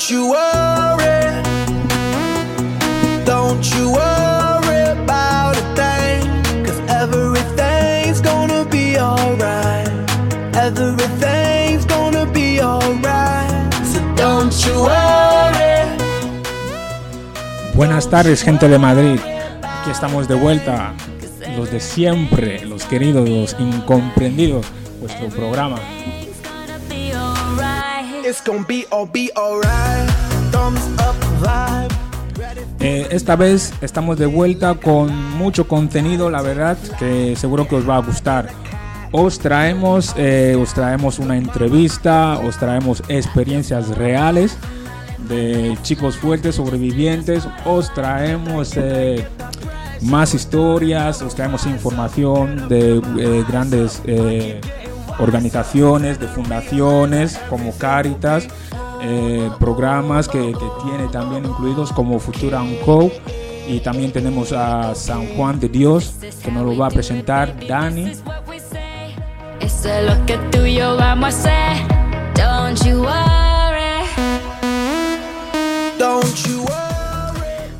Don't you worry. Don't you worry about a thing. Cause everything's gonna be alright. Everything's gonna be alright. So don't you worry. Buenas tardes, gente de Madrid. Aquí estamos de vuelta. Los de siempre, los queridos, los incomprendidos. Vuestro programa. Eh, esta vez estamos de vuelta con mucho contenido, la verdad, que seguro que os va a gustar. Os traemos, eh, os traemos una entrevista, os traemos experiencias reales de chicos fuertes, sobrevivientes, os traemos eh, más historias, os traemos información de grandes organizaciones, de fundaciones como Caritas, eh, programas que, que tiene también incluidos como Futura Co. Y también tenemos a San Juan de Dios, que nos lo va a presentar Dani. Eso es lo que tú y yo vamos a hacer. Don't you worry. Don't you worry.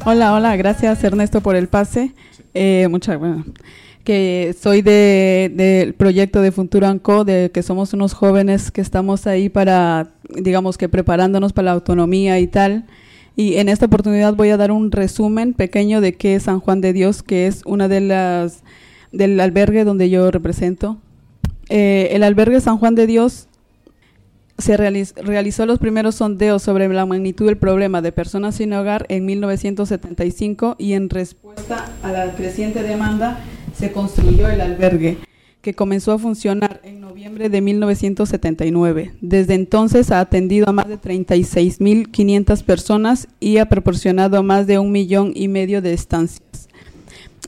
Hola, hola, gracias Ernesto por el pase. Eh, muchas, bueno, que soy de- del proyecto de Futura Co, de que somos unos jóvenes que estamos ahí para, digamos que preparándonos para la autonomía y tal. Y en esta oportunidad voy a dar un resumen pequeño de qué es San Juan de Dios, que es una de las del albergue donde yo represento. Eh, el albergue San Juan de Dios se realiz- realizó los primeros sondeos sobre la magnitud del problema de personas sin hogar en 1975 y en respuesta a la creciente demanda se construyó el albergue, que comenzó a funcionar en noviembre de 1979. Desde entonces ha atendido a más de 36.500 personas y ha proporcionado más de un millón y medio de estancias.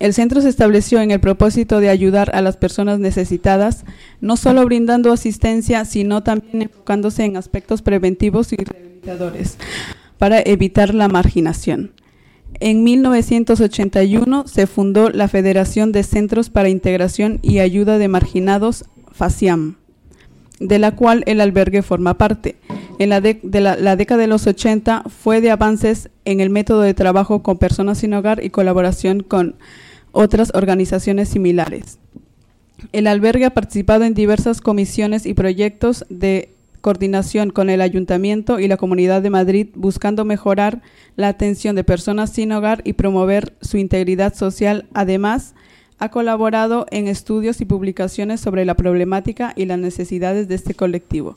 El centro se estableció en el propósito de ayudar a las personas necesitadas, no solo brindando asistencia, sino también enfocándose en aspectos preventivos y rehabilitadores para evitar la marginación. En 1981 se fundó la Federación de Centros para Integración y Ayuda de Marginados, FACIAM, de la cual el albergue forma parte. En la, la década de los 80 fue de avances en el método de trabajo con personas sin hogar y colaboración con otras organizaciones similares. El albergue ha participado en diversas comisiones y proyectos de coordinación con el Ayuntamiento y la Comunidad de Madrid buscando mejorar la atención de personas sin hogar y promover su integridad social. Además, ha colaborado en estudios y publicaciones sobre la problemática y las necesidades de este colectivo.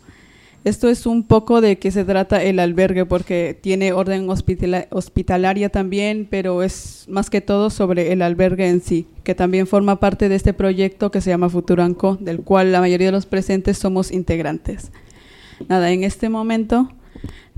Esto es un poco de qué se trata el albergue porque tiene orden hospitala- hospitalaria también, pero es más que todo sobre el albergue en sí, que también forma parte de este proyecto que se llama Futuranco, del cual la mayoría de los presentes somos integrantes. Nada, en este momento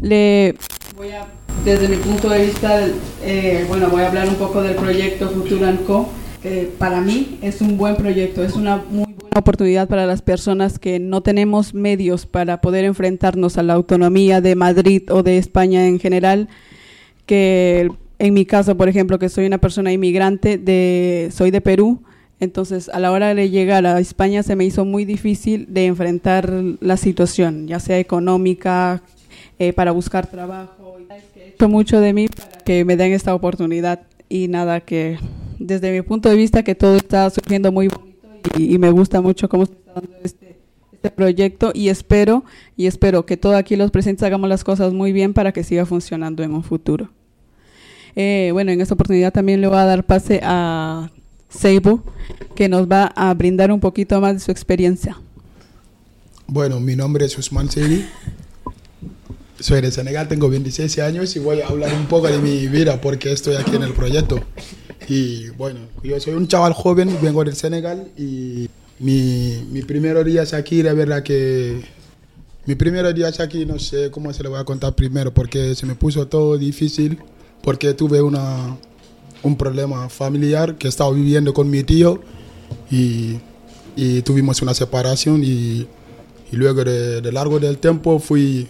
le voy a, desde mi punto de vista, eh, bueno, voy a hablar un poco del proyecto Futuranco, que para mí es un buen proyecto, es una muy buena oportunidad para las personas que no tenemos medios para poder enfrentarnos a la autonomía de Madrid o de España en general, que en mi caso, por ejemplo, que soy una persona inmigrante, de, soy de Perú, entonces a la hora de llegar a España se me hizo muy difícil de enfrentar la situación, ya sea económica, eh, para buscar trabajo. He hecho mucho de mí para que me den esta oportunidad y nada, que desde mi punto de vista que todo está surgiendo muy bonito y, me gusta mucho cómo está dando este, este proyecto y espero y espero que todos aquí los presentes hagamos las cosas muy bien para que siga funcionando en un futuro. Eh, bueno, en esta oportunidad también le voy a dar pase a Seibo, que nos va a brindar un poquito más de su experiencia. Bueno, mi nombre es Usman Seri. Soy de Senegal, tengo 26 años y voy a hablar un poco de mi vida porque estoy aquí en el proyecto. Y bueno, yo soy un chaval joven, vengo del Senegal y mi, mi primer día aquí, la verdad que mi primer día aquí no sé cómo se lo voy a contar primero porque se me puso todo difícil porque tuve una, un problema familiar que estaba viviendo con mi tío y, y tuvimos una separación y, y luego de, de largo del tiempo fui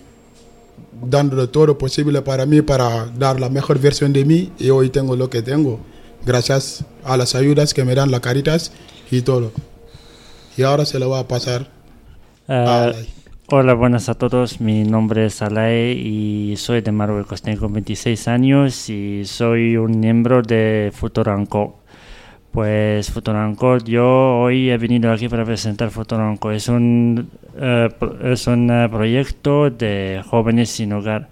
dando todo lo posible para mí para dar la mejor versión de mí y hoy tengo lo que tengo gracias a las ayudas que me dan la Caritas y todo y ahora se lo va a pasar a Ah. Hola, buenas a todos. Mi nombre es Alae y soy de Marruecos. Tengo 26 años y soy un miembro de Futuranco. Pues Futuranco, yo hoy he venido aquí para presentar Futuranco. Es un, eh, es un eh, proyecto de jóvenes sin hogar.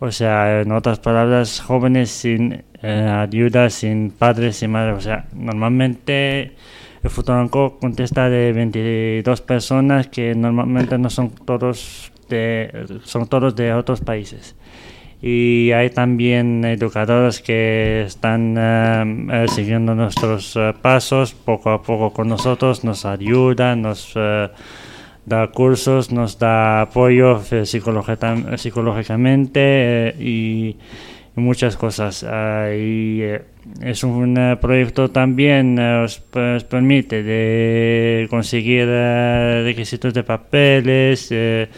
O sea, en otras palabras, jóvenes sin eh, ayuda, sin padres, sin madres. O sea, normalmente el Futuranco contesta de 22 personas que normalmente no son todos de, son todos de otros países. Y hay también educadoras que están eh, eh, siguiendo nuestros eh, pasos poco a poco con nosotros, nos ayudan, nos da cursos, nos da apoyo psicológica- psicológicamente y, muchas cosas. Y, es un eh, proyecto también eh, os, os permite de conseguir eh, requisitos de papeles, de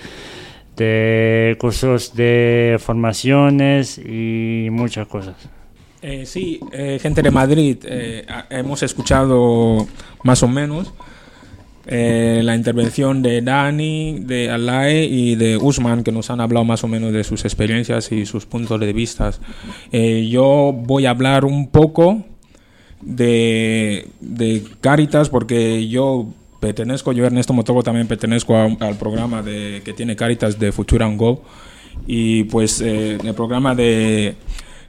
cursos de formaciones y muchas cosas. Eh, sí, gente de Madrid, hemos escuchado más o menos eh, la intervención de Dani, de Alae y de Usman, que nos han hablado más o menos de sus experiencias y sus puntos de vista. Eh, yo voy a hablar un poco de, de Caritas porque yo pertenezco, yo Ernesto Motogo también pertenezco a- al programa de, que tiene Caritas de Futura and Go y pues eh, el programa de,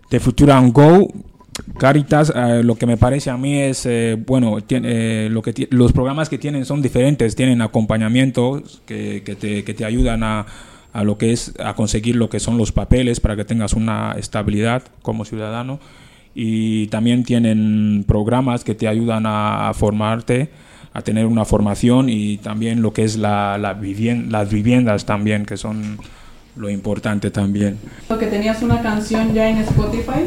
de Futura and Go Caritas, eh, lo que me parece a mí es, eh, bueno, eh, lo que los programas que tienen son diferentes, tienen acompañamientos que, te, ayudan a, lo que es a conseguir lo que son los papeles para que tengas una estabilidad como ciudadano y también tienen programas que te ayudan a, formarte, a tener una formación y también lo que es las viviendas también, que son lo importante también. Que tenías una canción ya en Spotify.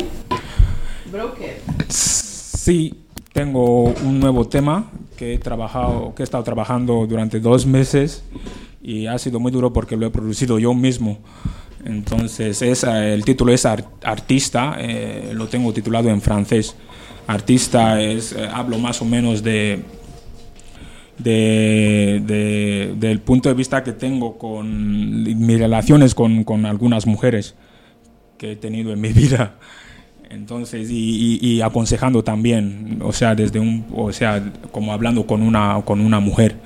Broker. Sí, tengo un nuevo tema que he trabajado, que he estado trabajando durante dos meses y ha sido muy duro porque lo he producido yo mismo. Entonces, es, eh, el título es Ar- Artista, eh, lo tengo titulado en francés. Artista es, eh, hablo más o menos de, de, de- del punto de vista que tengo con mis relaciones con, con algunas mujeres que he tenido en mi vida. Entonces, y, y- aconsejando también, o sea, desde un, o sea, como hablando con una, con una mujer.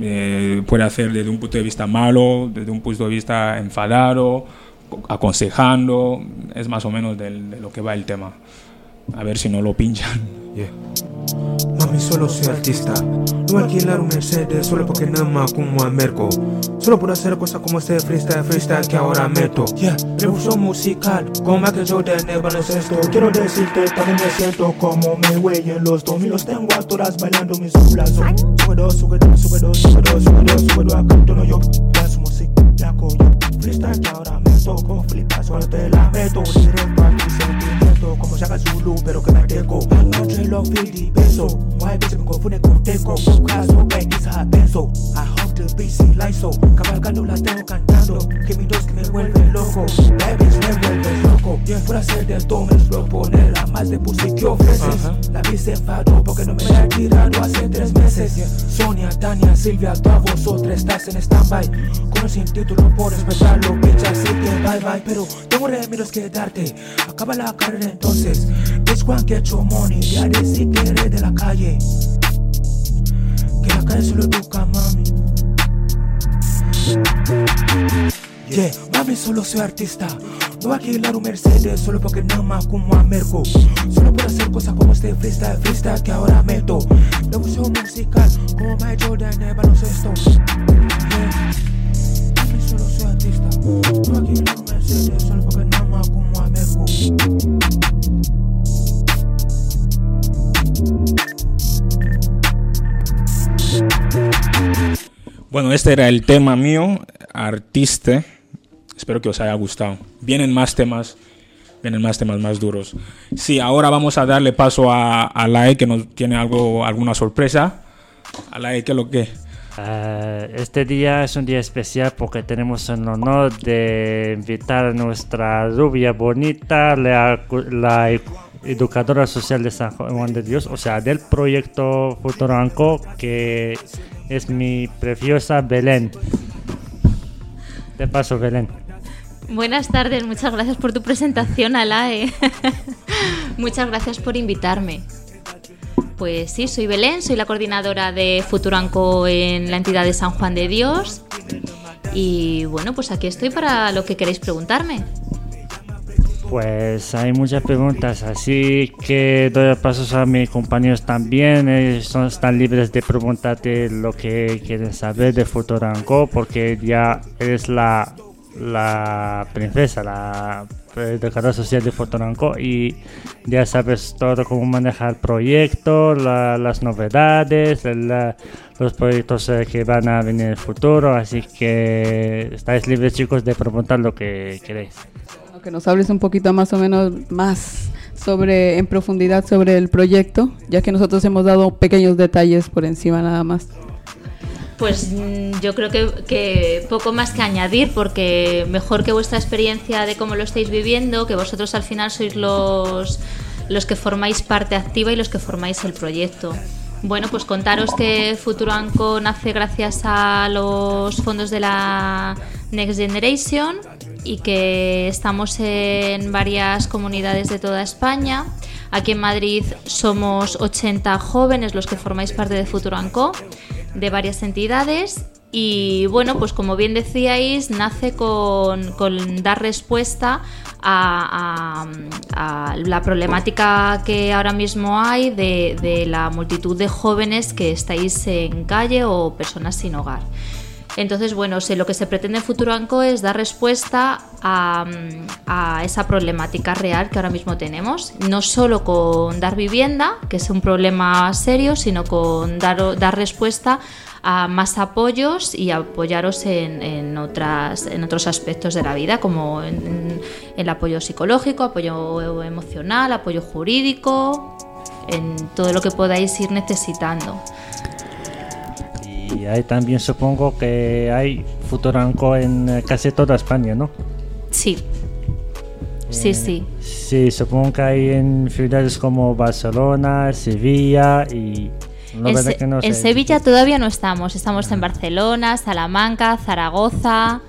Eh, puede hacer desde un punto de vista malo, desde un punto de vista enfadado, aconsejando, es más o menos del- de lo que va el tema. A ver si no lo pinchan. Yeah. Mami, solo soy artista. No alquilar un Mercedes solo porque nada más como a Merco. Solo por hacer cosas como este freestyle, freestyle que ahora meto. Yeah, revolución musical, como Michael Jordan baloncesto. Quiero decirte, también me siento como me güey en los 2000 los tengo a todas bailando mis culas. Sube dos, sube dos, sube dos, sube dos, sube dos, sube dos, no yo. Su música, ya yo. Freestyle que ahora meto, como flipas cuando te la meto. Como Shaka Zulu, pero que me teco. Entre los feel y beso. Why bitch me confunde con teco. Caso, ven, quizá penso. I hope the sí la hizo. Cabalgando la tengo cantando. Que mi dos que me vuelve loco. Baby, me vuelve loco. Por hacer de todo me proponer a más de pussy que ofreces. La se enfadó porque no me la tirado hace tres meses. Sonia, Tania, Silvia, todas vosotras estás en stand-by. Con sin título por respetarlo, bitch, así que bye bye. Pero tengo remedios que darte. Acaba la carrera entonces. Bitch, one get money. Ya decí que eres de la calle. Que la calle solo educa, mami. Yeah, mami, solo soy artista. No voy a alquilar un Mercedes solo porque nada más como a Merco. Solo por hacer cosas como este freestyle, freestyle que ahora meto. Revolución musical, como Michael Jordan el baloncesto. Yeah. Mami, solo soy artista. No voy a alquilar un Mercedes solo porque nada más como a Merco. Bueno, este era el tema mío, artista. Espero que os haya gustado. Vienen más temas, vienen más temas más duros. Sí, ahora vamos a darle paso a, a la E que nos tiene algo, alguna sorpresa. A la E, ¿qué es lo que? Ah, este día es un día especial porque tenemos el honor de invitar a nuestra rubia bonita, la, la educadora social de San Juan de Dios, o sea, del proyecto Futuranco, que es mi preciosa Belén. Te paso, Belén. Buenas tardes, muchas gracias por tu presentación, Alae. muchas gracias por invitarme. Pues sí, soy Belén, soy la coordinadora de Futuranco en la entidad de San Juan de Dios. Y bueno, pues aquí estoy para lo que queréis preguntarme. Pues hay muchas preguntas, así que doy pasos a mis compañeros también. Ellos están libres de preguntarte lo que quieren saber de Futuranco, porque ya eres la, la princesa, la educadora social de Futuranco y ya sabes todo cómo manejar el proyecto, la, las novedades, los proyectos eh, que van a venir en el futuro. Así que estáis libres, chicos, de preguntar lo que queréis que nos hables un poquito más o menos más sobre en profundidad sobre el proyecto, ya que nosotros hemos dado pequeños detalles por encima nada más. Pues mm, yo creo que, poco más que añadir, porque mejor que vuestra experiencia de cómo lo estáis viviendo, que vosotros al final sois los, los que formáis parte activa y los que formáis el proyecto. Bueno, pues contaros que Futuranco nace gracias a los fondos de la Next Generation y que estamos en varias comunidades de toda España. Aquí en Madrid somos 80 jóvenes los que formáis parte de Futuranco, de varias entidades. Y bueno, pues como bien decíais, nace con, dar respuesta a, la problemática que ahora mismo hay de, de la multitud de jóvenes que estáis en calle o personas sin hogar. Entonces, bueno, lo que se pretende en Futuranco es dar respuesta a, esa problemática real que ahora mismo tenemos, no solo con dar vivienda, que es un problema serio, sino con dar, dar respuesta a más apoyos y apoyaros en, otras, en otros aspectos de la vida, como en, el apoyo psicológico, apoyo emocional, apoyo jurídico, en todo lo que podáis ir necesitando. Y hay también supongo que hay Futuranco en eh, casi toda España, ¿no? Sí. Sí, eh, sí. Sí, supongo que hay en ciudades como Barcelona, Sevilla y... en, Sevilla todavía no estamos, estamos en Barcelona, Salamanca, Zaragoza,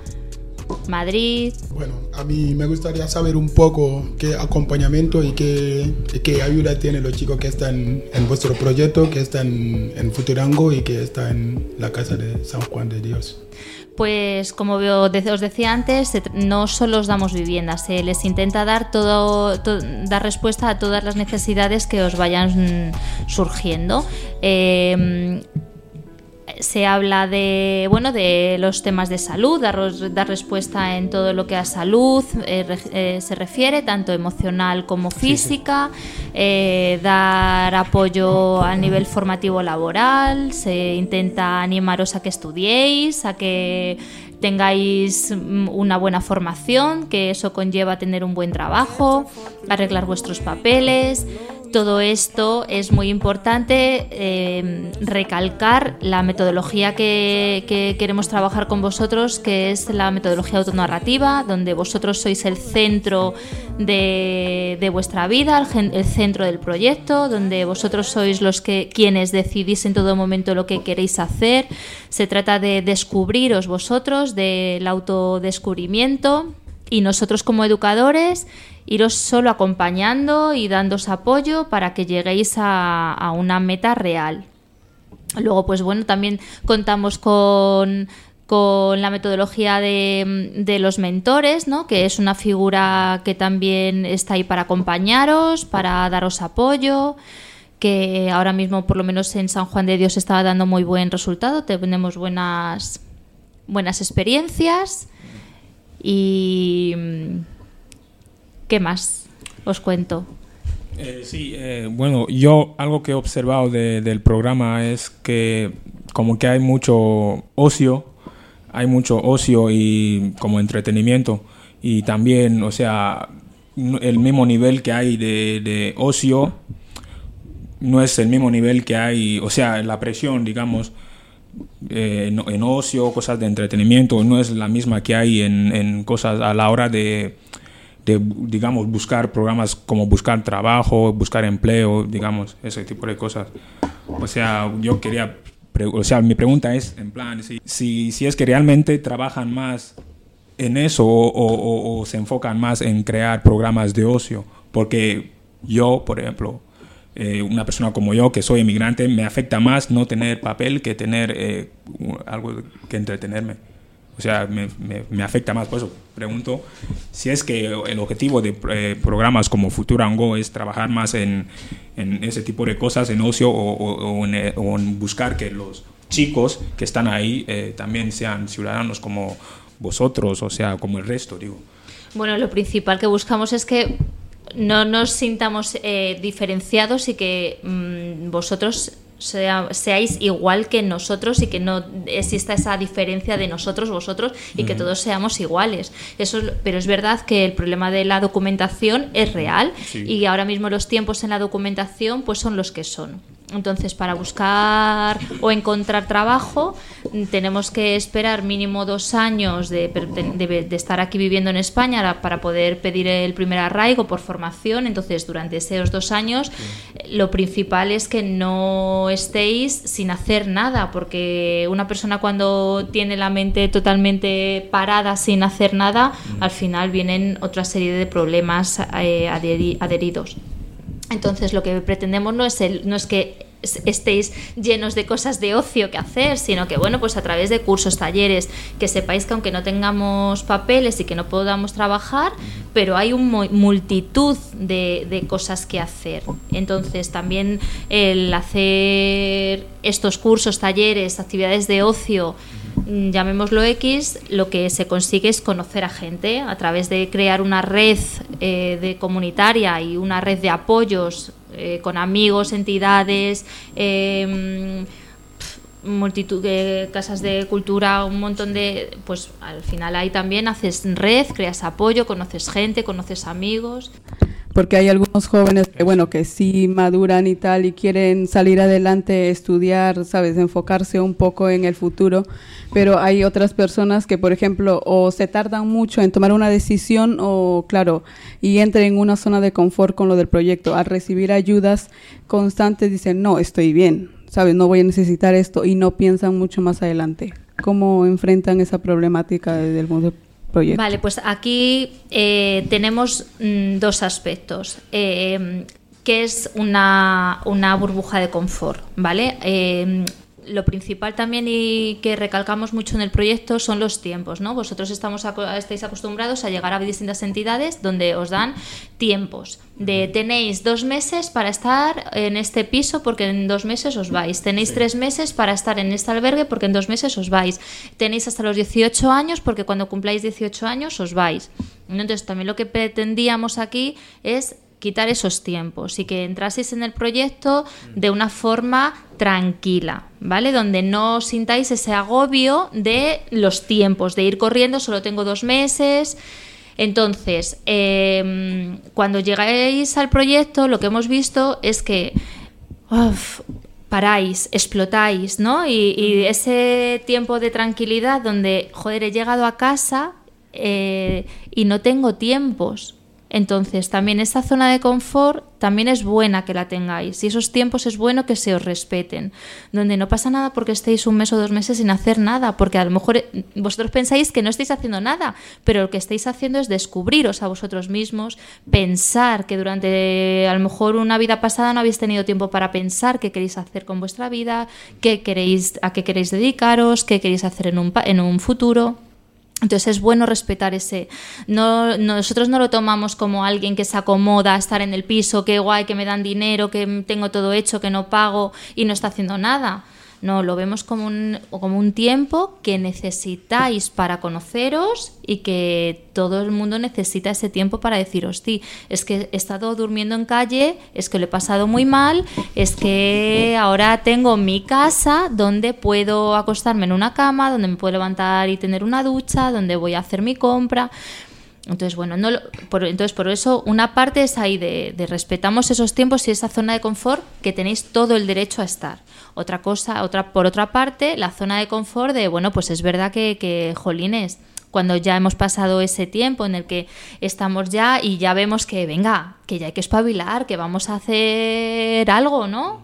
Madrid. Bueno, a mí me gustaría saber un poco qué acompañamiento y qué, qué ayuda tienen los chicos que están en vuestro proyecto, que están en Futurango y que están en la Casa de San Juan de Dios. Pues como os decía antes, no solo os damos viviendas, se les intenta dar todo, dar respuesta a todas las necesidades que os vayan surgiendo. Eh, se habla de bueno de los temas de salud, dar, dar respuesta en todo lo que a salud eh, eh, se refiere, tanto emocional como física, eh, dar apoyo a nivel formativo laboral, se intenta animaros a que estudiéis, a que tengáis mm, una buena formación, que eso conlleva tener un buen trabajo, arreglar vuestros papeles, todo esto es muy importante eh, recalcar la metodología que, queremos trabajar con vosotros, que es la metodología autonarrativa, donde vosotros sois el centro de, vuestra vida, el, centro del proyecto, donde vosotros sois los que quienes decidís en todo momento lo que queréis hacer. Se trata de descubriros vosotros, del autodescubrimiento y nosotros como educadores iros solo acompañando y dándos apoyo para que lleguéis a, una meta real. Luego, pues bueno, también contamos con, la metodología de, los mentores, ¿no? que es una figura que también está ahí para acompañaros, para daros apoyo, que ahora mismo, por lo menos en San Juan de Dios, está dando muy buen resultado, tenemos buenas, buenas experiencias y ¿Qué más os cuento? Eh, sí, eh, bueno, yo algo que he observado del programa es que como que hay mucho ocio, hay mucho ocio y como entretenimiento y también, o sea, el mismo nivel que hay de, ocio no es el mismo nivel que hay, o sea, la presión, digamos, eh, en, ocio, cosas de entretenimiento, no es la misma que hay en cosas a la hora de digamos, buscar programas como buscar trabajo, buscar empleo, digamos, ese tipo de cosas. O sea, yo quería, o sea, mi pregunta es, en plan, si, si, si es que realmente trabajan más en eso o se enfocan más en crear programas de ocio? Porque yo, por ejemplo, eh, una persona como yo, que soy inmigrante, me afecta más no tener papel que tener eh, algo que entretenerme. O sea, me, me- me afecta más. Por eso pregunto si es que el objetivo de eh, programas como Futura Go es trabajar más en, en ese tipo de cosas, en ocio o, o- o en, eh, o en buscar que los chicos que están ahí eh, también sean ciudadanos como vosotros, o sea, como el resto, digo. Bueno, lo principal que buscamos es que no nos sintamos eh, diferenciados y que mm, vosotros sea- seáis igual que nosotros y que no exista esa diferencia de nosotros, vosotros y que todos seamos iguales. Eso, es- pero es verdad que el problema de la documentación es real Sí. y ahora mismo los tiempos en la documentación pues son los que son. Entonces, para buscar o encontrar trabajo, mm, tenemos que esperar mínimo dos años de, per- de- de estar aquí viviendo en España para poder pedir el primer arraigo por formación. Entonces, durante esos dos años, lo principal es que no estéis sin hacer nada, porque una persona cuando tiene la mente totalmente parada sin hacer nada, al final vienen otra serie de problemas eh, adheri- adheridos. Entonces lo que pretendemos no es el, no es que es- estéis llenos de cosas de ocio que hacer, sino que bueno, pues a través de cursos, talleres, que sepáis que aunque no tengamos papeles y que no podamos trabajar, pero hay un mu- multitud de, de cosas que hacer. Entonces también el hacer estos cursos, talleres, actividades de ocio, llamémoslo X, lo que se consigue es conocer a gente a través de crear una red eh, de comunitaria y una red de apoyos eh, con amigos, entidades, eh, pf, multitud de casas de cultura, un montón de, pues al final ahí también haces red, creas apoyo, conoces gente, conoces amigos. Porque hay algunos jóvenes que, bueno, que sí maduran y tal y quieren salir adelante, estudiar, ¿sabes? Enfocarse un poco en el futuro. Pero hay otras personas que, por ejemplo, o se tardan mucho en tomar una decisión o, claro, y entran en una zona de confort con lo del proyecto. Al recibir ayudas constantes dicen, no, estoy bien, ¿sabes? No voy a necesitar esto y no piensan mucho más adelante. ¿Cómo enfrentan esa problemática del mundo del Vale, pues aquí eh, tenemos mm, dos aspectos. Eh, que es una, una burbuja de confort, ¿vale? Eh, lo principal también y que recalcamos mucho en el proyecto son los tiempos, ¿no? Vosotros estamos estáis acostumbrados a llegar a distintas entidades donde os dan tiempos. De tenéis dos meses para estar en este piso porque en dos meses os vais. Tenéis tres meses para estar en este albergue porque en dos meses os vais. Tenéis hasta los 18 años porque cuando cumpláis 18 años os vais. Entonces también lo que pretendíamos aquí es quitar esos tiempos y que entraseis en el proyecto de una forma tranquila, ¿vale? Donde no sintáis ese agobio de los tiempos, de ir corriendo, solo tengo dos meses. Entonces, eh, cuando llegáis al proyecto, lo que hemos visto es que uf, paráis, explotáis, ¿no? Y, y ese tiempo de tranquilidad donde, joder, he llegado a casa eh, y no tengo tiempos. Entonces, también esa zona de confort también es buena que la tengáis y esos tiempos es bueno que se os respeten, donde no pasa nada porque estéis un mes o dos meses sin hacer nada, porque a lo mejor eh, vosotros pensáis que no estáis haciendo nada, pero lo que estáis haciendo es descubriros a vosotros mismos, pensar que durante a lo mejor una vida pasada no habéis tenido tiempo para pensar qué queréis hacer con vuestra vida, qué queréis, a qué queréis dedicaros, qué queréis hacer en un, en un futuro. Entonces es bueno respetar ese. No, nosotros no lo tomamos como alguien que se acomoda a estar en el piso, que guay, que me dan dinero, que tengo todo hecho, que no pago y no está haciendo nada. No, lo vemos como un, como un tiempo que necesitáis para conoceros y que todo el mundo necesita ese tiempo para decir, hosti, es que he estado durmiendo en calle, es que lo he pasado muy mal, es que ahora tengo mi casa donde puedo acostarme en una cama, donde me puedo levantar y tener una ducha, donde voy a hacer mi compra. Entonces, bueno, no lo- por, entonces por eso una parte es ahí de, de respetamos esos tiempos y esa zona de confort que tenéis todo el derecho a estar. Otra cosa, otra, por otra parte, la zona de confort de, bueno, pues es verdad que, que jolines, cuando ya hemos pasado ese tiempo en el que estamos ya y ya vemos que, venga, que ya hay que espabilar, que vamos a hacer algo, ¿no?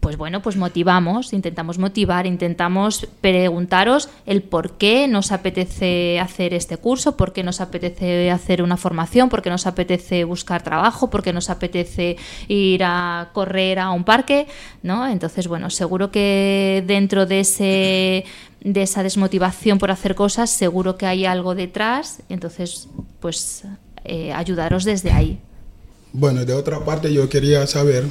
Pues bueno, pues motivamos, intentamos motivar, intentamos preguntaros el por qué nos apetece hacer este curso, por qué nos apetece hacer una formación, por qué nos apetece buscar trabajo, por qué nos apetece ir a correr a un parque, ¿no? Entonces, bueno, seguro que dentro de ese de esa desmotivación por hacer cosas, seguro que hay algo detrás, entonces, pues eh, ayudaros desde ahí. Bueno, de otra parte yo quería saber,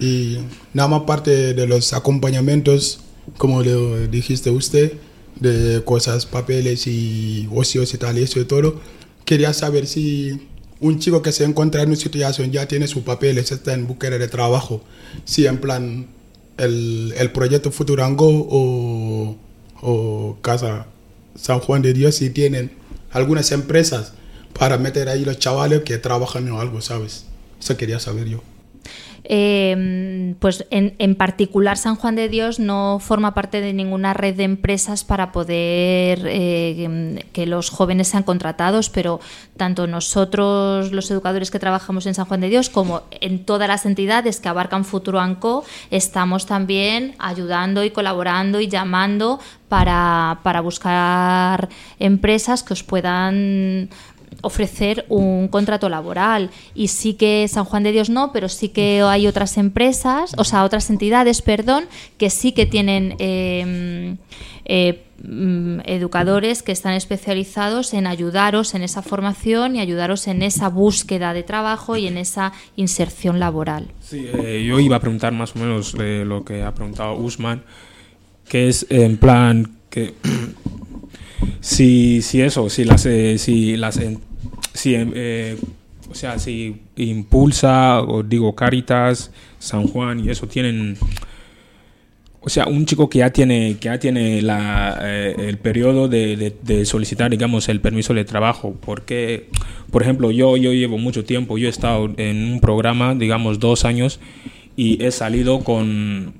y nada más parte de los acompañamientos, como le dijiste usted, de cosas, papeles y ocios y tal, eso y todo, quería saber si un chico que se encuentra en una situación ya tiene sus papeles, está en búsqueda de trabajo, si en plan el, el proyecto Futurango o, o Casa San Juan de Dios, si tienen algunas empresas para meter ahí los chavales que trabajan en algo, ¿sabes? Eso quería saber yo. Eh, pues en, en, particular San Juan de Dios no forma parte de ninguna red de empresas para poder eh, que los jóvenes sean contratados, pero tanto nosotros, los educadores que trabajamos en San Juan de Dios, como en todas las entidades que abarcan Futuro Anco, estamos también ayudando y colaborando y llamando para, para buscar empresas que os puedan ofrecer un contrato laboral. Y sí que San Juan de Dios no, pero sí que hay otras empresas, o sea, otras entidades, perdón, que sí que tienen eh, eh, educadores que están especializados en ayudaros en esa formación y ayudaros en esa búsqueda de trabajo y en esa inserción laboral. Sí, eh, yo iba a preguntar más o menos lo que ha preguntado Usman, que es en plan que si, si eso, si las, eh, si las, si, eh, o sea, si Impulsa o digo Caritas, San Juan y eso tienen, o sea, un chico que ya tiene, que ya tiene la, eh, el periodo de, de, de, solicitar, digamos, el permiso de trabajo, porque, por ejemplo, yo, yo llevo mucho tiempo, yo he estado en un programa, digamos, dos años y he salido con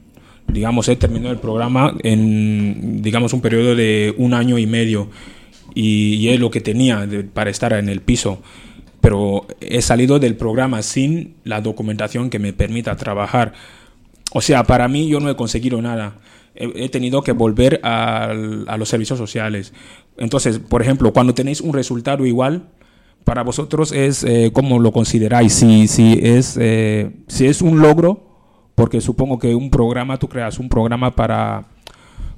digamos, he terminado el programa en, digamos, un periodo de un año y medio y, y es lo que tenía de, para estar en el piso. Pero he salido del programa sin la documentación que me permita trabajar. O sea, para mí yo no he conseguido nada. He, he tenido que volver a, a, los servicios sociales. Entonces, por ejemplo, cuando tenéis un resultado igual, para vosotros es eh, cómo lo consideráis. Si, si, es, eh, si es un logro porque supongo que un programa, tú creas un programa para,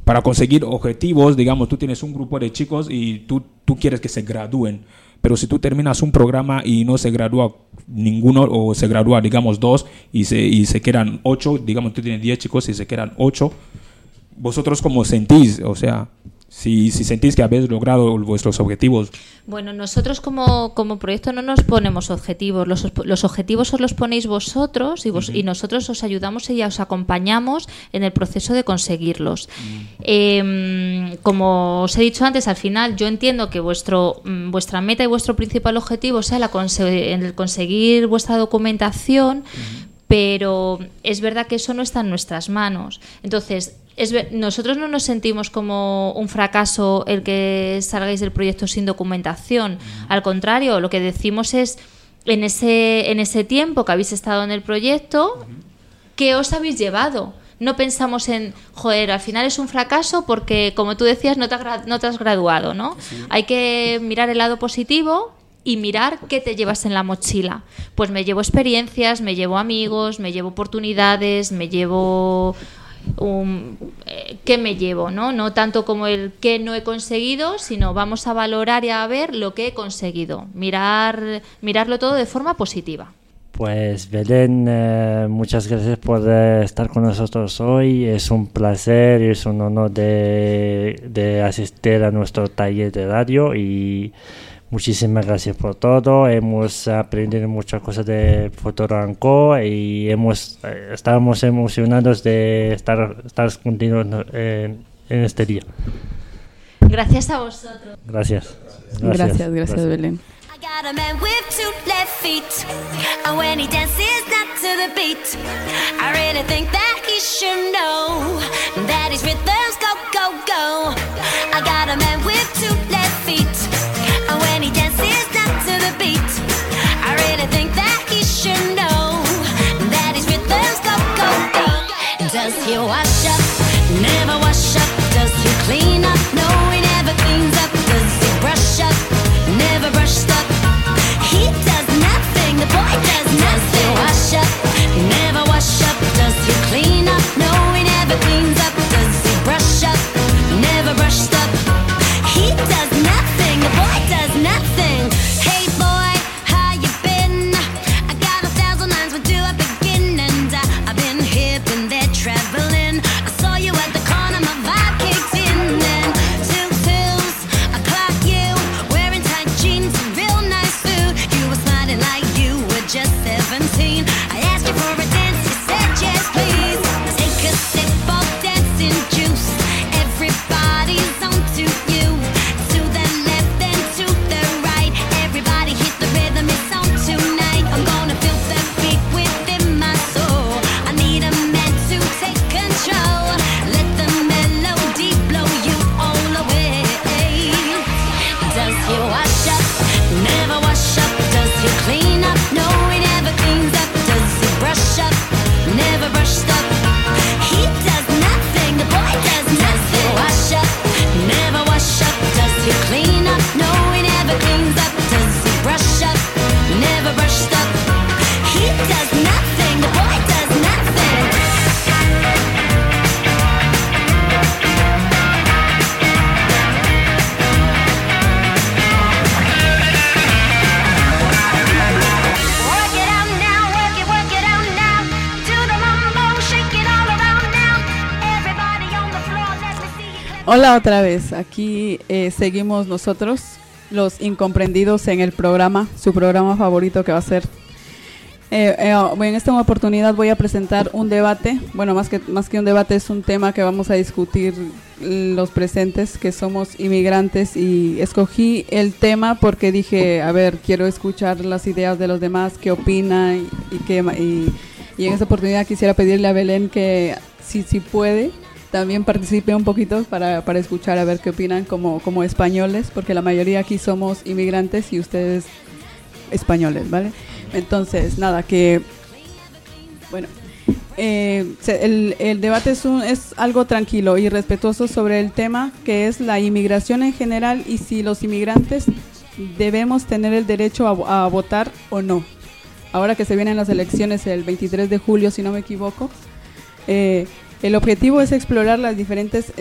para conseguir objetivos, digamos, tú tienes un grupo de chicos y tú, tú quieres que se gradúen, pero si tú terminas un programa y no se gradúa ninguno o se gradúa, digamos, dos y se, y se quedan ocho, digamos, tú tienes diez chicos y se quedan ocho, vosotros cómo sentís, o sea, si, si, sentís que habéis logrado vuestros objetivos. Bueno, nosotros como, como proyecto no nos ponemos objetivos, los, los objetivos os los ponéis vosotros y, vos, uh -huh. y nosotros os ayudamos y os acompañamos en el proceso de conseguirlos. Uh -huh. eh, como os he dicho antes, al final yo entiendo que vuestro, vuestra meta y vuestro principal objetivo sea la el conseguir vuestra documentación. Uh -huh pero es verdad que eso no está en nuestras manos. Entonces, es ver, nosotros no nos sentimos como un fracaso el que salgáis del proyecto sin documentación. Al contrario, lo que decimos es, en ese, en ese tiempo que habéis estado en el proyecto, ¿qué os habéis llevado? No pensamos en, joder, al final es un fracaso porque, como tú decías, no te, no te has graduado, ¿no? Sí. Hay que mirar el lado positivo y mirar qué te llevas en la mochila. Pues me llevo experiencias, me llevo amigos, me llevo oportunidades, me llevo un, eh, qué me llevo, ¿no? No tanto como el qué no he conseguido, sino vamos a valorar y a ver lo que he conseguido. Mirar, mirarlo todo de forma positiva. Pues Belén, eh, muchas gracias por eh, estar con nosotros hoy. Es un placer y es un honor de, de asistir a nuestro taller de radio y Muchísimas gracias por todo. Hemos aprendido muchas cosas de Fotoranco y hemos eh, estamos emocionados de estar, estar contigo en, en, este día. Gracias a vosotros. Gracias. Gracias, gracias, gracias Belén. got a man with two left feet. And when he dances not to the beat, I really think that he should know that his rhythms go, really think Hola otra vez, aquí eh, seguimos nosotros, los incomprendidos en el programa, su programa favorito que va a ser. Eh, eh, en esta oportunidad voy a presentar un debate, bueno, más que, más que un debate es un tema que vamos a discutir los presentes, que somos inmigrantes y escogí el tema porque dije, a ver, quiero escuchar las ideas de los demás, qué opinan y, qué y en esta oportunidad quisiera pedirle a Belén que si, si puede, también participe un poquito para, para escuchar a ver qué opinan como, como españoles, porque la mayoría aquí somos inmigrantes y ustedes españoles, ¿vale? Entonces, nada, que... Bueno, eh, el, el debate es, un- es algo tranquilo y respetuoso sobre el tema que es la inmigración en general y si los inmigrantes debemos tener el derecho a, a votar o no. Ahora que se vienen las elecciones el 23 de julio, si no me equivoco, eh, el objetivo es explorar las diferentes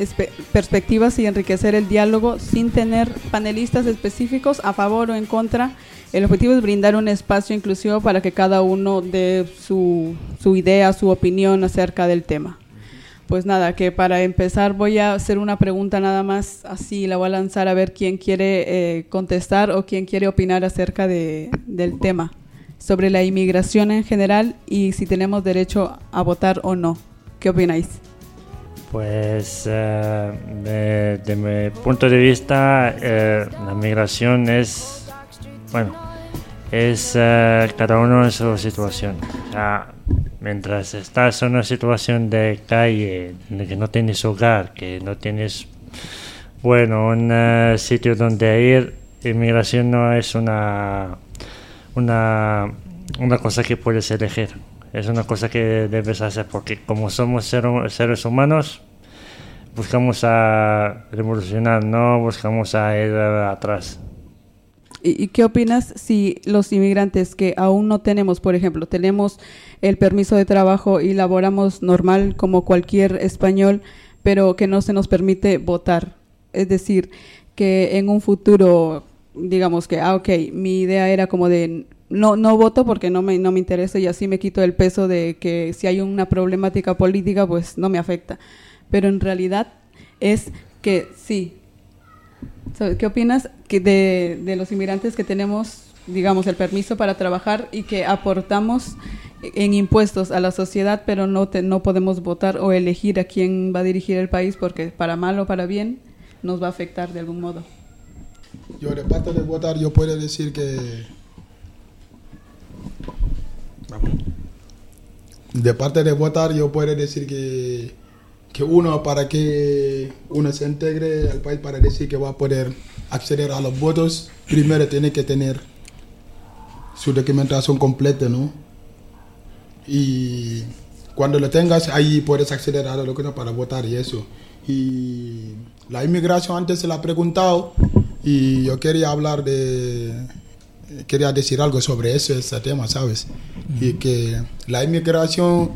perspectivas y enriquecer el diálogo sin tener panelistas específicos a favor o en contra. El objetivo es brindar un espacio inclusivo para que cada uno dé su, idea, su opinión acerca del tema. Pues nada, que para empezar voy a hacer una pregunta nada más, así la voy a lanzar a ver quién quiere eh, contestar o quién quiere opinar acerca de, del tema, sobre la inmigración en general y si tenemos derecho a votar o no. ¿Qué opináis? Pues eh, de, mi punto de vista, eh, la migración es, bueno, es eh, cada uno en su situación. Mientras estás en una situación de calle, que no tienes hogar, que no tienes, bueno, un eh, sitio donde ir, inmigración no es una, una, una cosa que puedes elegir. Es una cosa que debes hacer porque como somos ser- seres humanos, buscamos a revolucionar, no buscamos a ir atrás. ¿Y, y qué opinas si los inmigrantes que aún no tenemos, por ejemplo, tenemos el permiso de trabajo y laboramos normal como cualquier español, pero que no se nos permite votar? Es decir, que en un futuro, digamos que, ah, ok, mi idea era como de no, no voto porque no me, no me interesa y así me quito el peso de que si hay una problemática política, pues no me afecta. Pero en realidad es que sí, ¿Qué opinas de, de los inmigrantes que tenemos, digamos, el permiso para trabajar y que aportamos en impuestos a la sociedad, pero no, te- no podemos votar o elegir a quién va a dirigir el país porque para mal o para bien nos va a afectar de algún modo? Yo de parte de votar, yo puedo decir que... De parte de votar, yo puedo decir que, que uno, para que uno se integre al país, para decir que va a poder acceder a los votos, primero tiene que tener su documentación completa, ¿no? Y cuando lo tengas, ahí puedes acceder a lo que para votar y eso. Y la inmigración antes se la ha preguntado y yo quería hablar de, quería decir algo sobre eso, ese tema, ¿sabes? Y que la inmigración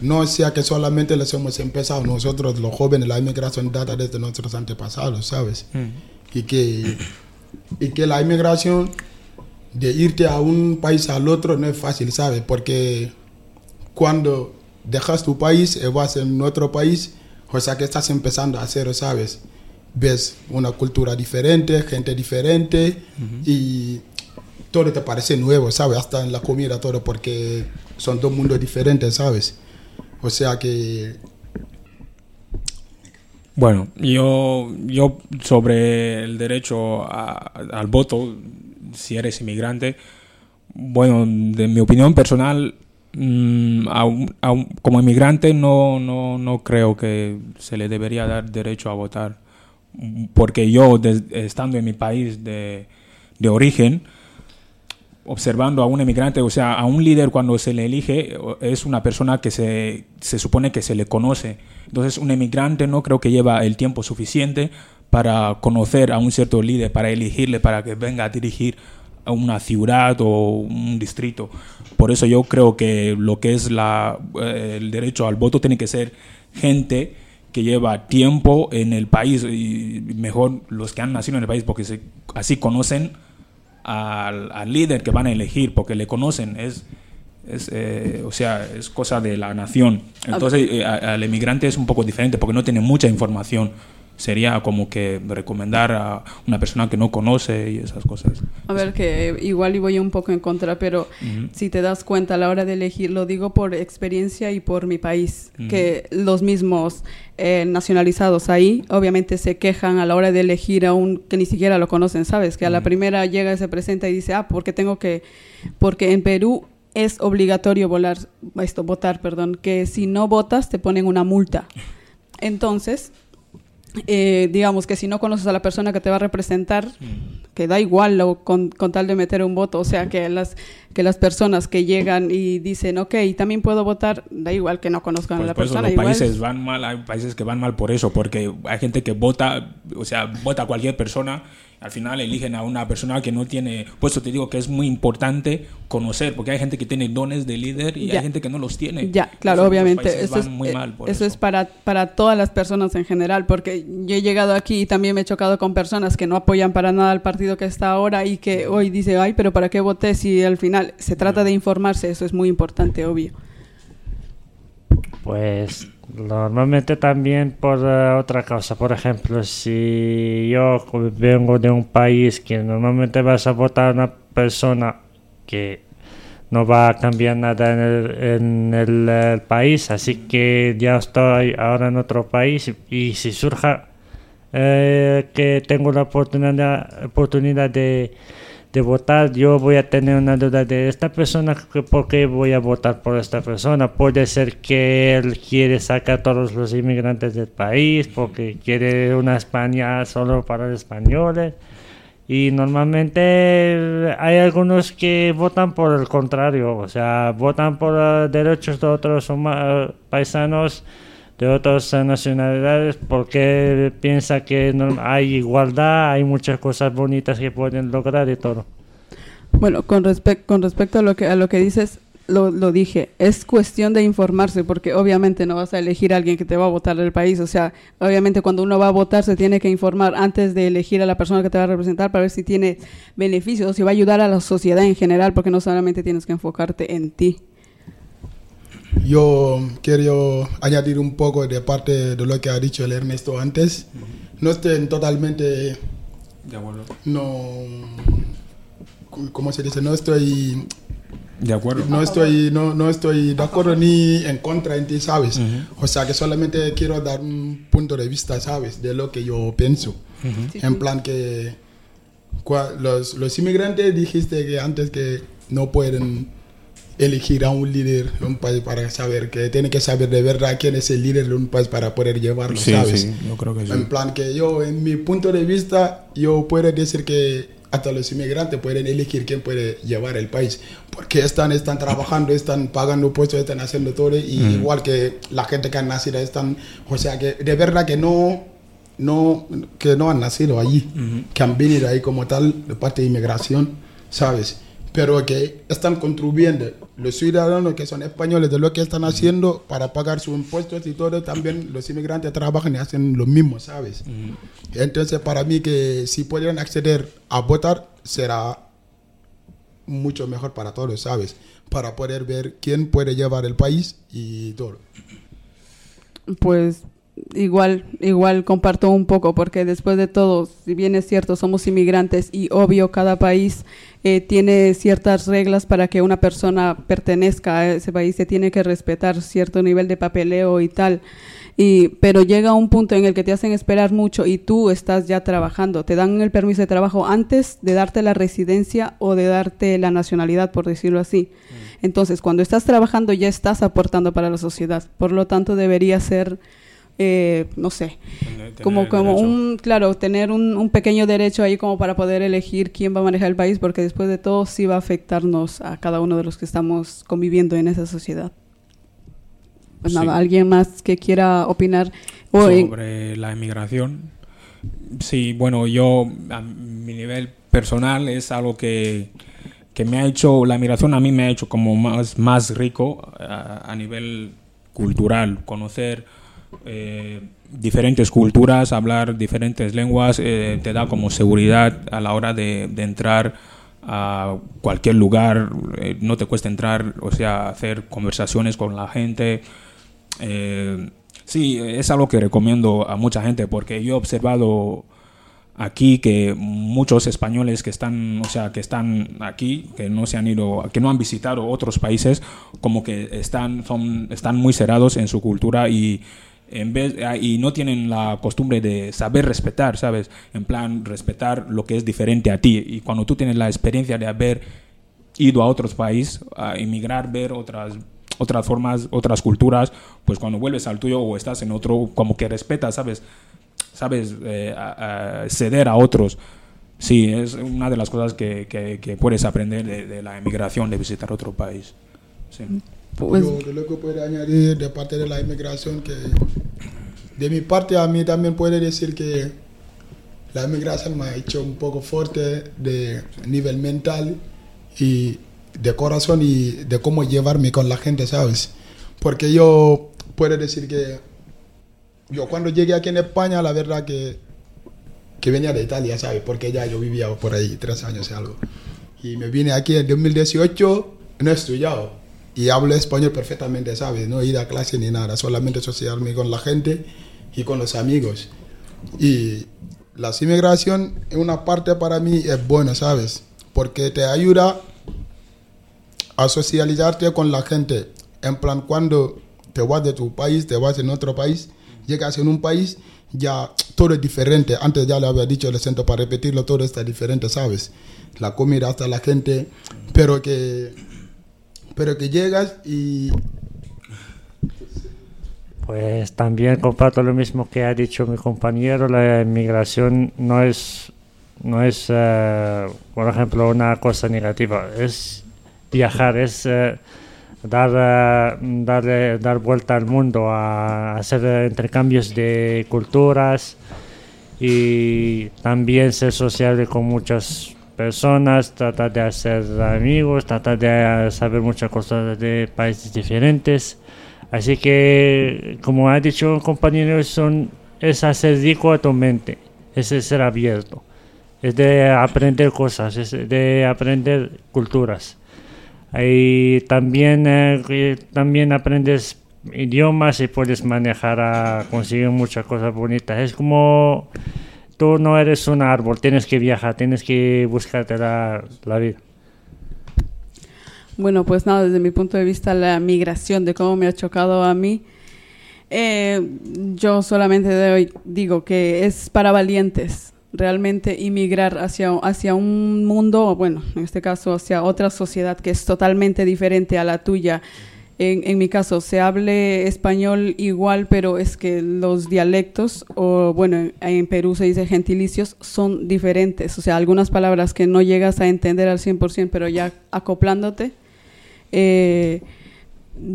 no sea que solamente les hemos empezado nosotros los jóvenes, la inmigración data desde nuestros antepasados, ¿sabes? Y que, y que la inmigración de irte a un país al otro no es fácil, ¿sabes? Porque cuando dejas tu país y vas en otro país, o sea que estás empezando a cero, ¿sabes? Ves una cultura diferente, gente diferente y todo te parece nuevo, ¿sabes? Hasta en la comida, todo, porque son dos mundos diferentes, ¿sabes? O sea que Bueno, yo, yo sobre el derecho al voto, si eres inmigrante, bueno, de mi opinión personal, mm, como inmigrante no, no, no creo que se le debería dar derecho a votar, porque yo, des- estando en mi país de, de origen, observando a un emigrante, o sea, a un líder cuando se le elige, es una persona que se, se supone que se le conoce. Entonces, un emigrante no creo que lleva el tiempo suficiente para conocer a un cierto líder, para elegirle, para que venga a dirigir a una ciudad o un distrito. Por eso yo creo que lo que es eh, el derecho al voto tiene que ser gente que lleva tiempo en el país y mejor los que han nacido en el país porque así conocen al, al líder que van a elegir porque le conocen es es eh, o sea es cosa de la nación. Entonces eh, al emigrante es un poco diferente porque no tiene mucha información sería como que recomendar a una persona que no conoce y esas cosas. A ver, que igual y voy un poco en contra, pero si te das cuenta a la hora de elegir, lo digo por experiencia y por mi país, que los mismos eh, nacionalizados ahí obviamente se quejan a la hora de elegir a un que ni siquiera lo conocen, ¿sabes? Que a la primera llega se presenta y dice, ah, porque tengo que, porque en Perú es obligatorio volar, esto, votar, perdón, que si no votas te ponen una multa. Entonces, eh, digamos que si no conoces a la persona que te va a representar, que da igual lo- con, con tal de meter un voto, o sea que las que las personas que llegan y dicen, ok, también puedo votar, da igual que no conozcan a Pues la por eso persona. los igual- países van mal, hay países que van mal por eso, porque hay gente que vota, o sea, vota a cualquier persona, al final eligen a una persona que no tiene, por eso te digo que es muy importante conocer, porque hay gente que tiene dones de líder y Ya. hay gente que no los tiene. Ya, claro, los obviamente. Eso, es, muy eh, mal por eso es para, para todas las personas en general, porque yo he llegado aquí y también me he chocado con personas que no apoyan para nada al partido que está ahora y que hoy dice, ay, pero ¿para qué voté si al final se trata de informarse? Eso es muy importante, obvio. Pues normalmente también por eh, otra causa. Por ejemplo, si yo vengo de un país que normalmente vas a votar a una persona que no va a cambiar nada en el, país, así que ya estoy ahora en otro país y, y si surja eh, que tengo la oportunidad, oportunidad de, de votar, yo voy a tener una duda de esta persona, ¿por qué voy a votar por esta persona? Puede ser que él quiere sacar a todos los inmigrantes del país, porque quiere una España solo para los españoles. Y normalmente hay algunos que votan por el contrario, o sea, votan por eh, derechos de otros paisanos de otras nacionalidades porque piensa que no, hay igualdad, hay muchas cosas bonitas que pueden lograr y todo. Bueno, con, respec- con respecto a lo que, a lo que dices, lo, lo dije, es cuestión de informarse, porque obviamente no vas a elegir a alguien que te va a votar del país. O sea, obviamente cuando uno va a votar se tiene que informar antes de elegir a la persona que te va a representar para ver si tiene beneficios, si va a ayudar a la sociedad en general, porque no solamente tienes que enfocarte en ti. Yo quiero añadir un poco de parte de lo que ha dicho el Ernesto antes. No estoy totalmente, De acuerdo. no, ¿cómo se dice? No estoy, De acuerdo. no estoy, no, no estoy de acuerdo ni en contra en ti, ¿sabes? O sea que solamente quiero dar un punto de vista, ¿sabes? De lo que yo pienso. En plan que los, los inmigrantes dijiste que antes que no pueden elegir a un líder de un país para saber que tienen que saber de verdad quién es el líder de un país para poder llevarlo, Sí, ¿sabes? sí, yo creo que sí. En plan que yo, en mi punto de vista, yo puedo decir que hasta los inmigrantes pueden elegir quién puede llevar el país. Porque están, están trabajando, están pagando puestos, están haciendo todo. Y Mm. igual que la gente que han nacido están... O sea que de verdad que no... No, que no han nacido allí, que han venido ahí como tal de parte de inmigración, ¿sabes? Pero que están contribuyendo. Los ciudadanos que son españoles de lo que están haciendo para pagar sus impuestos y todo, también los inmigrantes trabajan y hacen lo mismo, ¿sabes? Entonces, para mí que si pudieran acceder a votar, será mucho mejor para todos, ¿sabes? Para poder ver quién puede llevar el país y todo. Pues igual, igual comparto un poco, porque después de todo, si bien es cierto, somos inmigrantes y obvio cada país eh, tiene ciertas reglas para que una persona pertenezca a ese país, se tiene que respetar cierto nivel de papeleo y tal. Y, pero llega un punto en el que te hacen esperar mucho y tú estás ya trabajando. Te dan el permiso de trabajo antes de darte la residencia o de darte la nacionalidad, por decirlo así. Entonces, cuando estás trabajando ya estás aportando para la sociedad. Por lo tanto, debería ser, eh, no sé, Tener- como, como un, claro, tener un, un pequeño derecho ahí como para poder elegir quién va a manejar el país, porque después de todo sí va a afectarnos a cada uno de los que estamos conviviendo en esa sociedad. Pues Sí. nada, ¿alguien más que quiera opinar? En- sobre la emigración. Sí, bueno, yo a mi nivel personal es algo que, que me ha hecho, la migración a mí me ha hecho como más, más rico a, a nivel cultural, conocer eh, diferentes culturas, hablar diferentes lenguas, eh, te da como seguridad a la hora de, entrar a cualquier lugar, eh, no te cuesta entrar, o sea, hacer conversaciones con la gente. Sí, es algo que recomiendo a mucha gente porque yo he observado aquí que muchos españoles que están, o sea, que están aquí, que no se han ido, que no han visitado otros países, como que están, son, están muy cerrados en su cultura y en vez y no tienen la costumbre de saber respetar, ¿sabes? En plan respetar lo que es diferente a ti y cuando tú tienes la experiencia de haber ido a otros países, a emigrar, ver otras otras formas, otras culturas, pues cuando vuelves al tuyo o estás en otro, como que respetas, ¿sabes? Sabes eh, a- a ceder a otros. Sí, es una de las cosas que, que- que puedes aprender de, de la emigración, de visitar otro país. Sí. Pues, Yo lo que puedo añadir de parte de la inmigración, que de mi parte a mí también puede decir que la inmigración me ha hecho un poco fuerte de nivel mental y de corazón y de cómo llevarme con la gente, ¿sabes? Porque yo puedo decir que yo cuando llegué aquí en España, la verdad que, que venía de Italia, ¿sabes? Porque ya yo vivía por ahí tres años y algo. Y me vine aquí en 2018, no he estudiado. Y hablo español perfectamente, ¿sabes? No he ido a clase ni nada, solamente socializarme con la gente y con los amigos. Y la inmigración, en una parte para mí es buena, ¿sabes? Porque te ayuda a socializarte con la gente. En plan, cuando te vas de tu país, te vas en otro país, llegas en un país, ya todo es diferente. Antes ya le había dicho, le siento para repetirlo, todo está diferente, ¿sabes? La comida, hasta la gente, pero que, pero que llegas y Pues también comparto lo mismo que ha dicho mi compañero, la inmigración no es, no es eh, por ejemplo, una cosa negativa, es viajar, es eh, dar, darle- dar vuelta al mundo, a hacer intercambios de culturas y también ser sociable con muchas personas, tratar de hacer amigos, tratar de saber muchas cosas de países diferentes. Así que, como ha dicho un compañero, son, es hacer rico a tu mente, es ser abierto, es de aprender cosas, es de aprender culturas. Y también, eh, también aprendes idiomas y puedes manejar a conseguir muchas cosas bonitas. Es como tú no eres un árbol, tienes que viajar, tienes que buscarte la, vida. Bueno, pues nada, desde mi punto de vista, la migración, de cómo me ha chocado a mí, eh, yo solamente digo que es para valientes realmente inmigrar hacia, hacia un mundo, bueno, en este caso hacia otra sociedad que es totalmente diferente a la tuya en, en mi caso se hable español igual, pero es que los dialectos, o bueno, en, Perú se dice gentilicios, son diferentes. O sea, algunas palabras que no llegas a entender al 100%, pero ya acoplándote, eh,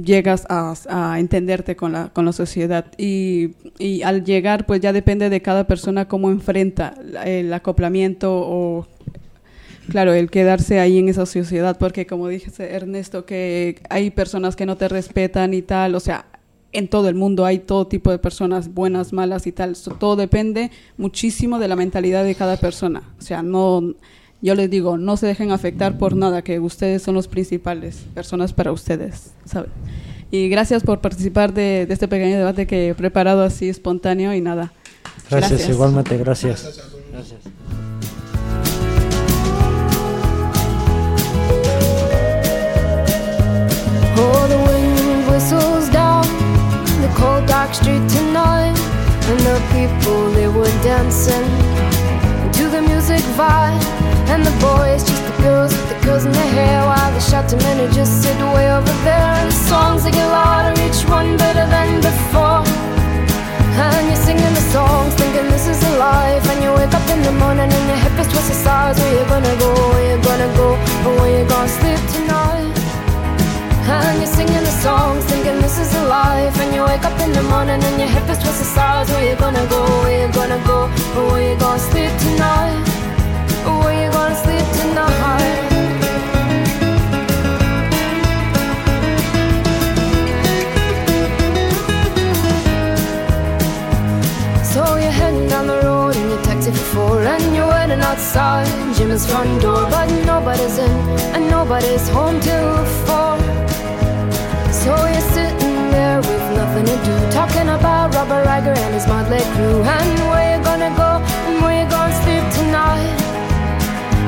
llegas a, a entenderte con la, con la sociedad. Y, y al llegar, pues ya depende de cada persona cómo enfrenta el acoplamiento o Claro, el quedarse ahí en esa sociedad, porque como dije Ernesto, que hay personas que no te respetan y tal, o sea, en todo el mundo hay todo tipo de personas, buenas, malas y tal, So, todo depende muchísimo de la mentalidad de cada persona, o sea, no, yo les digo, no se dejen afectar por nada, que ustedes son los principales, personas para ustedes, ¿saben? Y gracias por participar de, de este pequeño debate que he preparado así espontáneo y nada. Gracias, igualmente, gracias. Gracias. Whistles down the cold dark street tonight, and the people they were dancing to the music vibe, and the boys just the girls with the girls in their hair, while the shouting men just sit way over there, and the songs they get louder, each one better than before. And you're singing the songs, thinking this is a life. And you wake up in the morning and your hip is twisted sides. Where you gonna go? Where you gonna go? Or where you gonna sleep tonight? And you're singing the songs, thinking this is a life. And you wake up in the morning and your hip is twisted sides. Where you gonna go? Where you gonna go? Where you gonna sleep tonight? Where you gonna sleep tonight? So you're heading down the road in your taxi for four And you're waiting outside Jim's front door But nobody's in and nobody's home till four nothing to do Talking about Robert Riger and his motley crew And where you gonna go and where you gonna sleep tonight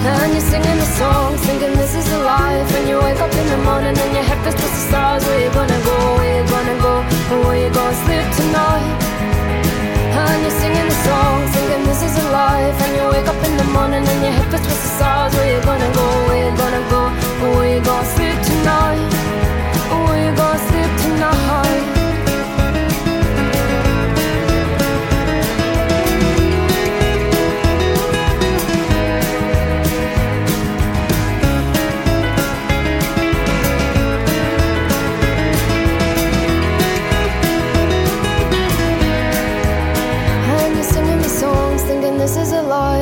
and you're singing the songs, thinking this is a life. And you wake up in the morning and your head feels to the stars. Where you gonna go? Where you gonna go? And where you gonna sleep tonight? And you're singing the song, thinking this is a life. And you wake up in the morning and your head feels to the stars. Where you gonna go? Where you gonna go? And where you gonna sleep tonight? Where you gonna sleep tonight?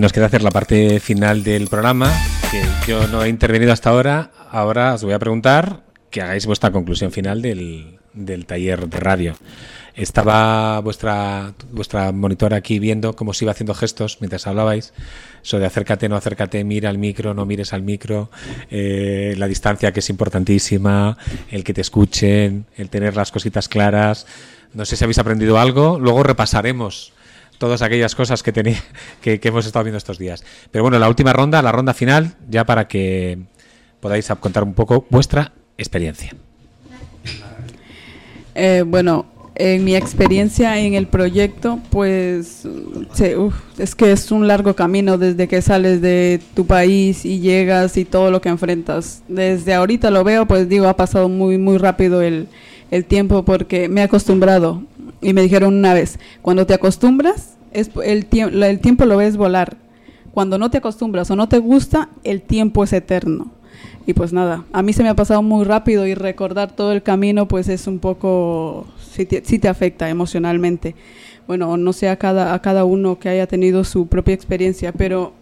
Nos queda hacer la parte final del programa, que yo no he intervenido hasta ahora. Ahora os voy a preguntar que hagáis vuestra conclusión final del, del taller de radio. Estaba vuestra, vuestra monitora aquí viendo cómo se iba haciendo gestos mientras hablabais. De acércate, no acércate, mira al micro, no mires al micro, eh, la distancia que es importantísima, el que te escuchen, el tener las cositas claras. No sé si habéis aprendido algo. Luego repasaremos todas aquellas cosas que, tení- que, que hemos estado viendo estos días. Pero bueno, la última ronda, la ronda final, ya para que podáis contar un poco vuestra experiencia. Eh, bueno, en mi experiencia en el proyecto, pues uf, es que es un largo camino desde que sales de tu país y llegas y todo lo que enfrentas. Desde ahorita lo veo, pues digo, ha pasado muy, muy rápido el, el tiempo porque me he acostumbrado. Y me dijeron una vez, cuando te acostumbras, es, el, la- el tiempo lo ves volar. Cuando no te acostumbras o no te gusta, el tiempo es eterno. Y pues nada, a mí se me ha pasado muy rápido y recordar todo el camino pues es un poco sí te, sí te afecta emocionalmente. Bueno, no sé a cada, a cada uno que haya tenido su propia experiencia, pero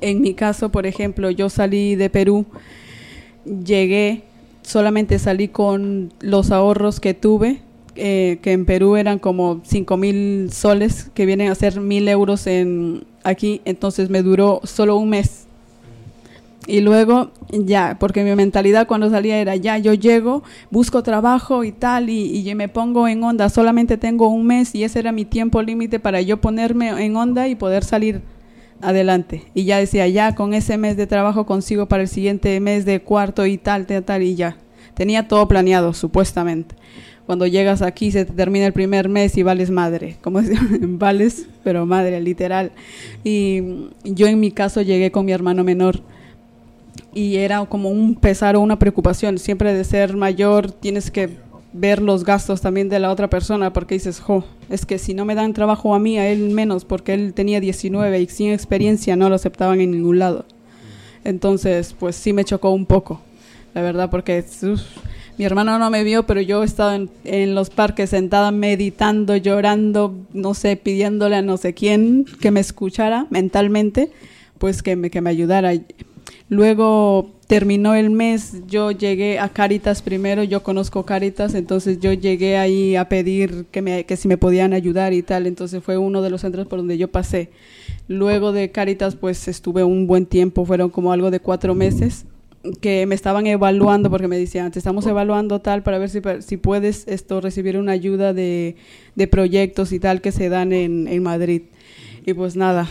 en mi caso, por ejemplo, yo salí de Perú, llegué, solamente salí con los ahorros que tuve, eh, que en Perú eran como 5 mil soles, que vienen a ser mil euros en aquí, entonces me duró solo un mes. Y luego ya, porque mi mentalidad cuando salía era ya, yo llego, busco trabajo y tal, y, y me pongo en onda, solamente tengo un mes y ese era mi tiempo límite para yo ponerme en onda y poder salir adelante. Y ya decía, ya con ese mes de trabajo consigo para el siguiente mes de cuarto y tal, tal, tal, y ya. Tenía todo planeado, supuestamente. Cuando llegas aquí se te termina el primer mes y vales madre, como vales, pero madre, literal. Y yo en mi caso llegué con mi hermano menor y era como un pesar o una preocupación. Siempre de ser mayor tienes que ver los gastos también de la otra persona porque dices, jo, es que si no me dan trabajo a mí, a él menos, porque él tenía 19 y sin experiencia no lo aceptaban en ningún lado. Entonces, pues sí me chocó un poco, la verdad, porque uf, mi hermano no me vio, pero yo estaba en, los parques sentada meditando, llorando, no sé, pidiéndole a no sé quién que me escuchara mentalmente, pues que me, que me ayudara. Luego terminó el mes, yo llegué a Caritas primero, yo conozco Caritas, entonces yo llegué ahí a pedir que, me, que si me podían ayudar y tal, entonces fue uno de los centros por donde yo pasé. Luego de Caritas pues estuve un buen tiempo, fueron como algo de cuatro meses que me estaban evaluando porque me decían, te estamos evaluando tal para ver si, si puedes esto recibir una ayuda de, de proyectos y tal que se dan en, en Madrid. Y pues nada,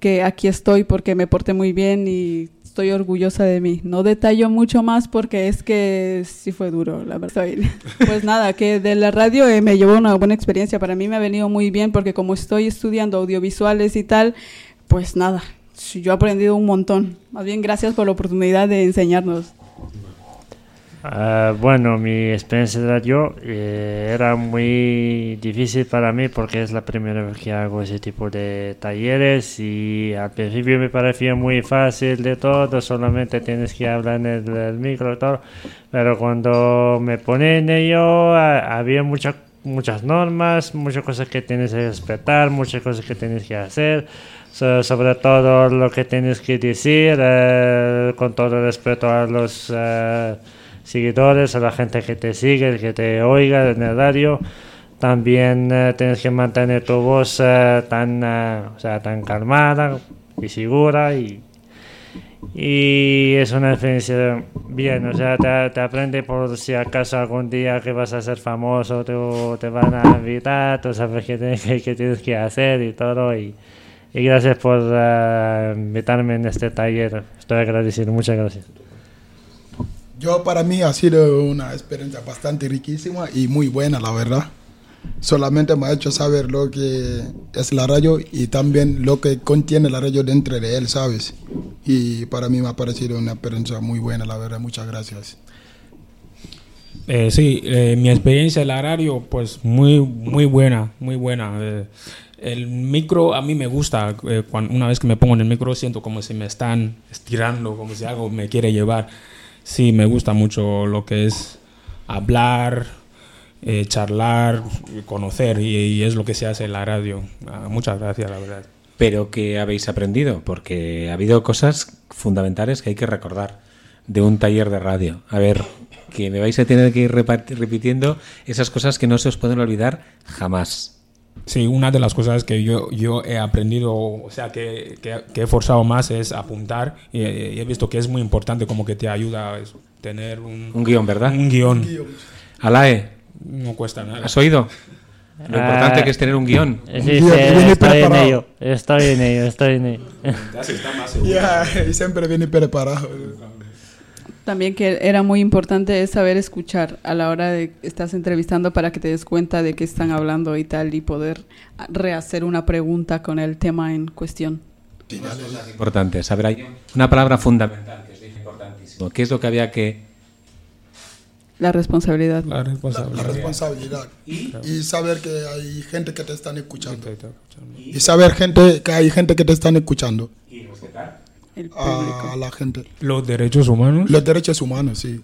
que aquí estoy porque me porté muy bien y estoy orgullosa de mí. No detallo mucho más porque es que sí fue duro, la verdad. Pues nada, que de la radio eh, me llevó una buena experiencia. Para mí me ha venido muy bien porque como estoy estudiando audiovisuales y tal, pues nada, yo he aprendido un montón. Más bien gracias por la oportunidad de enseñarnos. Ah, bueno, mi experiencia de radio eh, era muy difícil para mí porque es la primera vez que hago ese tipo de talleres y al principio me parecía muy fácil de todo, solamente tienes que hablar en el, el micro y todo, pero cuando me pone en ello ah, había muchas muchas normas, muchas cosas que tienes que respetar, muchas cosas que tienes que hacer, so- sobre todo lo que tienes que decir, eh, con todo respeto a los eh, seguidores, a la gente que te sigue, que te oiga en el radio. También eh, tienes que mantener tu voz eh, tan, eh, o sea, tan calmada y segura y, y es una experiencia bien, o sea, te, te aprende por si acaso algún día que vas a ser famoso, te, te van a invitar, tú sabes qué que, qué tienes que hacer y todo. Y, y gracias por eh, invitarme en este taller, estoy agradecido, muchas gracias. Yo para mí ha sido una experiencia bastante riquísima y muy buena, la verdad. Solamente me ha hecho saber lo que es la radio y también lo que contiene la radio dentro de él, ¿sabes? Y para mí me ha parecido una experiencia muy buena, la verdad. Muchas gracias. Eh, sí, eh, mi experiencia en la radio, pues muy, muy buena, muy buena. Eh, el micro a mí me gusta. eh, cuan- una vez que me pongo en el micro siento como si me están estirando, como si algo me quiere llevar. Sí, me gusta mucho lo que es hablar, eh, charlar, conocer, y, es lo que se hace en la radio. Ah, muchas gracias, la verdad. Pero ¿qué habéis aprendido? Porque ha habido cosas fundamentales que hay que recordar de un taller de radio. A ver, que me vais a tener que ir repitiendo esas cosas que no se os pueden olvidar jamás. Sí, una de las cosas que yo, yo he aprendido, o sea, que, que- que he forzado más es apuntar y, y he visto que es muy importante como que te ayuda a eso, tener un, Un guion, ¿verdad? Un guion. Alae, No cuesta nada. ¿has oído? Lo importante Ah, que es tener un guion. Sí, sí, estoy en ello, estoy en ello, estoy en ello. Ya, y siempre viene preparado. También que era muy importante es saber escuchar a la hora de estás entrevistando para que te des cuenta de qué están hablando y tal y poder rehacer una pregunta con el tema en cuestión. Importante, saber hay una palabra fundamental que es importantísimo. ¿Qué es lo que había que La responsabilidad. La responsabilidad. La responsabilidad. Y saber que hay gente que te están escuchando. Y saber gente que hay gente que te están escuchando. El A la gente. Los derechos humanos. Los derechos humanos, sí.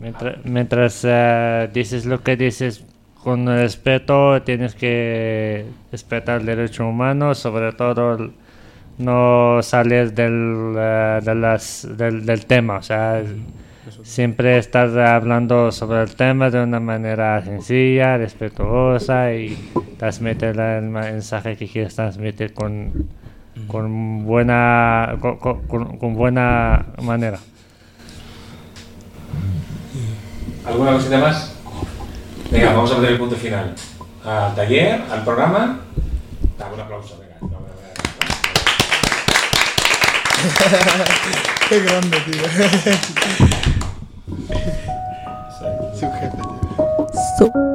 Mientras, mientras, eh, dices lo que dices, con respeto, tienes que respetar el derecho humano, sobre todo no sales del, eh, de las, del, del tema, o sea, siempre estás hablando sobre el tema de una manera sencilla, respetuosa y transmitir el mensaje que quieres transmitir con, con buena con, con- buena manera. ¿Alguna cosita más? Venga, vamos a poner el punto final. Al taller, al programa. Dame un aplauso, venga. Qué grande, tío. Su jefe, tío. So-